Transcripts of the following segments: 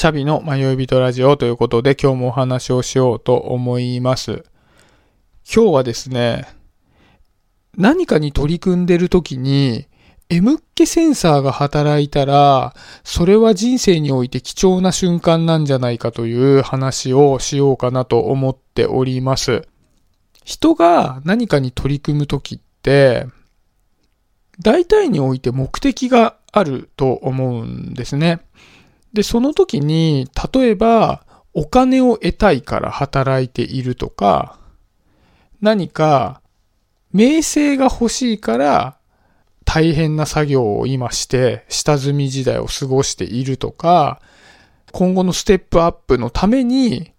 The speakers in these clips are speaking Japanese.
シャビの迷い人ラジオということで今日もお話をしようと思います。今日はですね、何かに取り組んでる時に M っ気センサーが働いたら、それは人生において貴重な瞬間なんじゃないかという話をしようかなと思っております。人が何かに取り組む時って、大体において目的があると思うんですね。で、その時に、例えば、お金を得たいから働いているとか、何か、名声が欲しいから大変な作業を今して、下積み時代を過ごしているとか、今後のステップアップのために、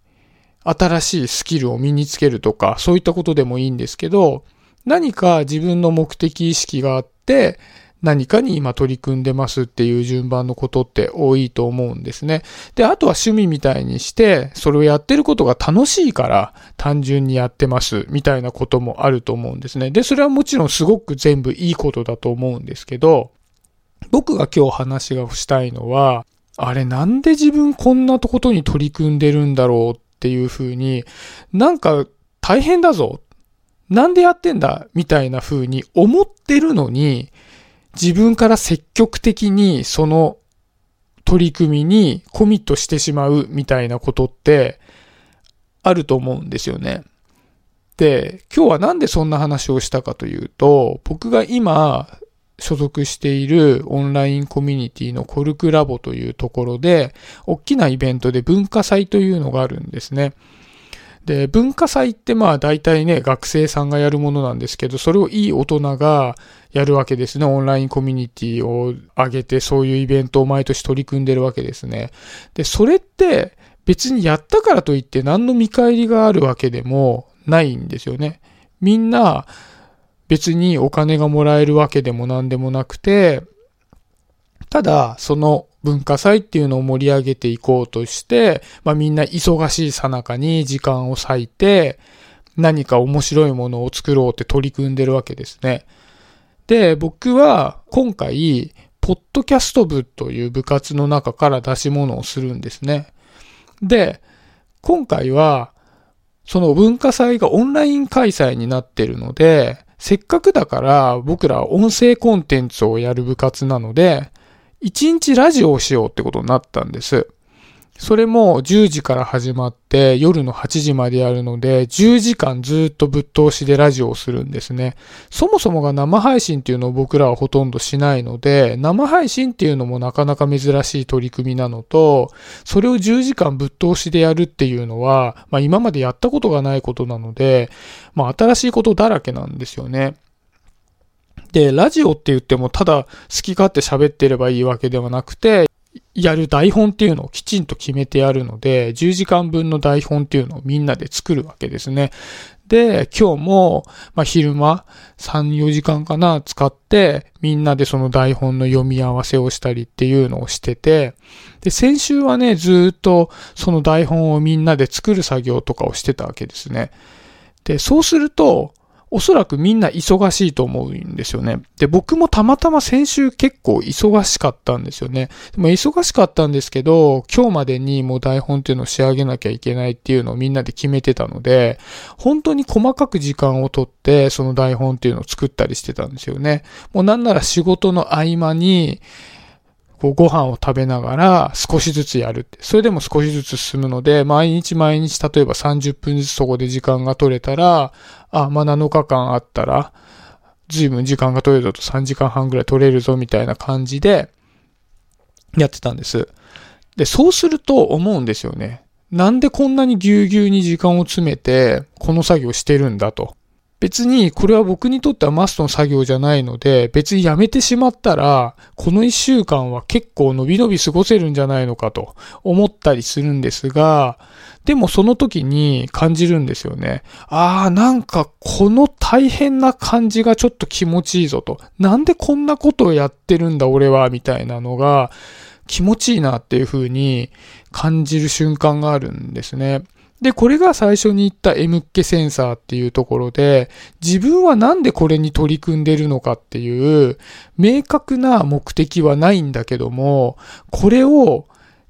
新しいスキルを身につけるとか、そういったことでもいいんですけど、何か自分の目的意識があって、何かに今取り組んでますっていう順番のことって多いと思うんですね。で、あとは趣味みたいにして、それをやってることが楽しいから単純にやってますみたいなこともあると思うんですね。で、それはもちろんすごく全部いいことだと思うんですけど、僕が今日話がしたいのは、あれなんで自分こんなことに取り組んでるんだろうっていうふうに、なんか大変だぞ。なんでやってんだみたいな風に思ってるのに、自分から積極的にその取り組みにコミットしてしまうみたいなことってあると思うんですよね。で、今日はなんでそんな話をしたかというと、僕が今所属しているオンラインコミュニティのコルクラボというところで、大きなイベントで文化祭というのがあるんですね。で、文化祭ってまあ大体ね、学生さんがやるものなんですけど、それをいい大人がやるわけですね。オンラインコミュニティを上げて、そういうイベントを毎年取り組んでるわけですね。で、それって別にやったからといって何の見返りがあるわけでもないんですよね。みんな別にお金がもらえるわけでも何でもなくて、ただ、その文化祭っていうのを盛り上げていこうとして、まあみんな忙しいさなかに時間を割いて、何か面白いものを作ろうって取り組んでるわけですね。で、僕は今回、ポッドキャスト部という部活の中から出し物をするんですね。で、今回は、その文化祭がオンライン開催になってるので、せっかくだから僕ら音声コンテンツをやる部活なので、1日ラジオをしようってことになったんです。それも10時から始まって夜の8時までやるので10時間ずっとぶっ通しでラジオをするんですね。そもそもが生配信っていうのを僕らはほとんどしないので生配信っていうのもなかなか珍しい取り組みなのとそれを10時間ぶっ通しでやるっていうのは、まあ、今までやったことがないことなので、まあ、新しいことだらけなんですよね。で、ラジオって言ってもただ好き勝手喋ってればいいわけではなくて、やる台本っていうのをきちんと決めてやるので、10時間分の台本っていうのをみんなで作るわけですね。で、今日も、まあ、昼間3、4時間かな使って、みんなでその台本の読み合わせをしたりっていうのをしてて、で、先週はね、ずっとその台本をみんなで作る作業とかをしてたわけですね。で、そうすると、おそらくみんな忙しいと思うんですよね。で、僕もたまたま先週結構忙しかったんですよね。でも忙しかったんですけど、今日までにもう台本っていうのを仕上げなきゃいけないっていうのをみんなで決めてたので、本当に細かく時間をとって、その台本っていうのを作ったりしてたんですよね。もうなんなら仕事の合間に、こうご飯を食べながら少しずつやるって。それでも少しずつ進むので、毎日毎日例えば30分ずつそこで時間が取れたら、あ、まあ7日間あったら、随分時間が取れると3時間半ぐらい取れるぞみたいな感じでやってたんです。で、そうすると思うんですよね。なんでこんなにぎゅうぎゅうに時間を詰めて、この作業してるんだと。別にこれは僕にとってはマストの作業じゃないので、別にやめてしまったら、この一週間は結構伸び伸び過ごせるんじゃないのかと思ったりするんですが、でもその時に感じるんですよね。ああ、なんかこの大変な感じがちょっと気持ちいいぞと。なんでこんなことをやってるんだ俺は、みたいなのが気持ちいいなっていう風に感じる瞬間があるんですね。で、これが最初に言った M っ気センサーっていうところで、自分はなんでこれに取り組んでるのかっていう明確な目的はないんだけども、これを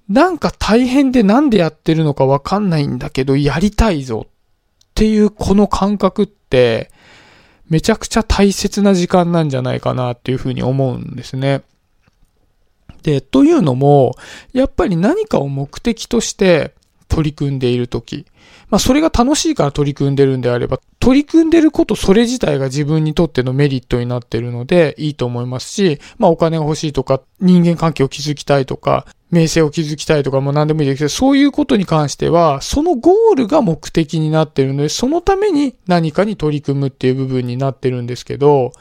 なんか大変でなんでやってるのかわかんないんだけど、やりたいぞっていうこの感覚って、めちゃくちゃ大切な時間なんじゃないかなっていうふうに思うんですね。で、というのも、やっぱり何かを目的として取り組んでいるとき、まあそれが楽しいから取り組んでるんであれば、取り組んでることそれ自体が自分にとってのメリットになってるのでいいと思いますし、まあお金が欲しいとか、人間関係を築きたいとか、名声を築きたいとかも何でもいいですけど、そういうことに関しては、そのゴールが目的になってるので、そのために何かに取り組むっていう部分になってるんですけど、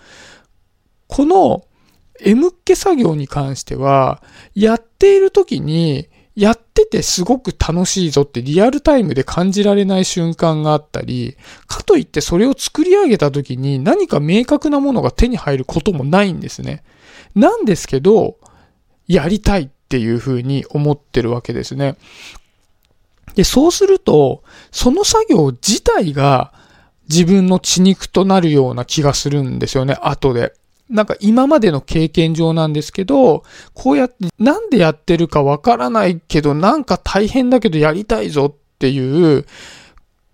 この M っ気作業に関しては、やっている時に、やっててすごく楽しいぞってリアルタイムで感じられない瞬間があったり、かといってそれを作り上げた時に何か明確なものが手に入ることもないんですね。なんですけど、やりたいっていうふうに思ってるわけですね。で、そうすると、その作業自体が自分の血肉となるような気がするんですよね、後で。なんか今までの経験上なんですけど、こうやってなんでやってるかわからないけど、なんか大変だけどやりたいぞっていう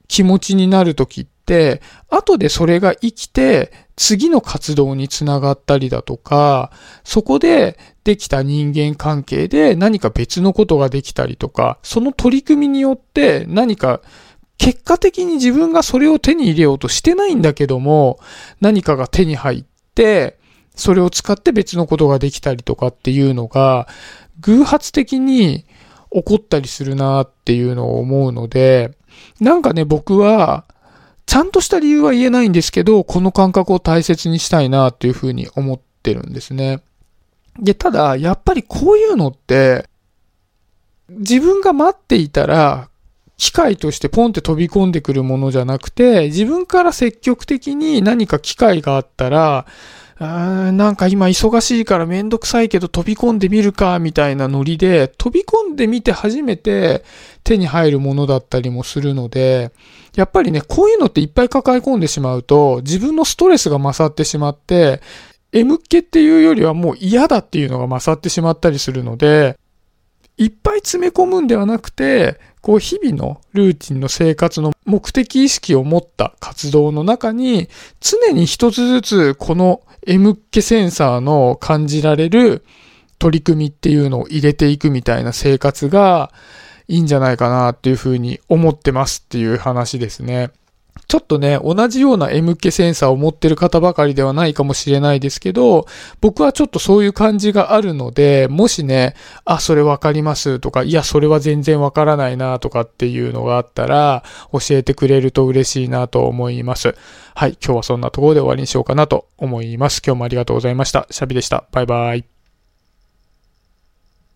気持ちになるときって、後でそれが生きて次の活動につながったりだとか、そこでできた人間関係で何か別のことができたりとか、その取り組みによって何か結果的に自分がそれを手に入れようとしてないんだけども、何かが手に入って、それを使って別のことができたりとかっていうのが、偶発的に起こったりするなっていうのを思うので、なんかね、僕は、ちゃんとした理由は言えないんですけど、この感覚を大切にしたいなっていうふうに思ってるんですね。で、ただ、やっぱりこういうのって、自分が待っていたら、機械としてポンって飛び込んでくるものじゃなくて、自分から積極的に何か機会があったら、あなんか今忙しいからめんどくさいけど飛び込んでみるか、みたいなノリで、飛び込んでみて初めて手に入るものだったりもするので、やっぱりね、こういうのっていっぱい抱え込んでしまうと、自分のストレスが勝ってしまって、M っ気っていうよりはもう嫌だっていうのが勝ってしまったりするので、いっぱい詰め込むんではなくて、こう日々のルーティンの生活の目的意識を持った活動の中に、常に一つずつこの M っ気センサーの感じられる取り組みっていうのを入れていくみたいな生活がいいんじゃないかなっていうふうに思ってますっていう話ですね。ちょっとね、同じような M 系センサーを持ってる方ばかりではないかもしれないですけど、僕はちょっとそういう感じがあるので、もしね、あ、それわかりますとか、いや、それは全然わからないなとかっていうのがあったら、教えてくれると嬉しいなと思います。はい、今日はそんなところで終わりにしようかなと思います。今日もありがとうございました。シャビでした。バイバイ。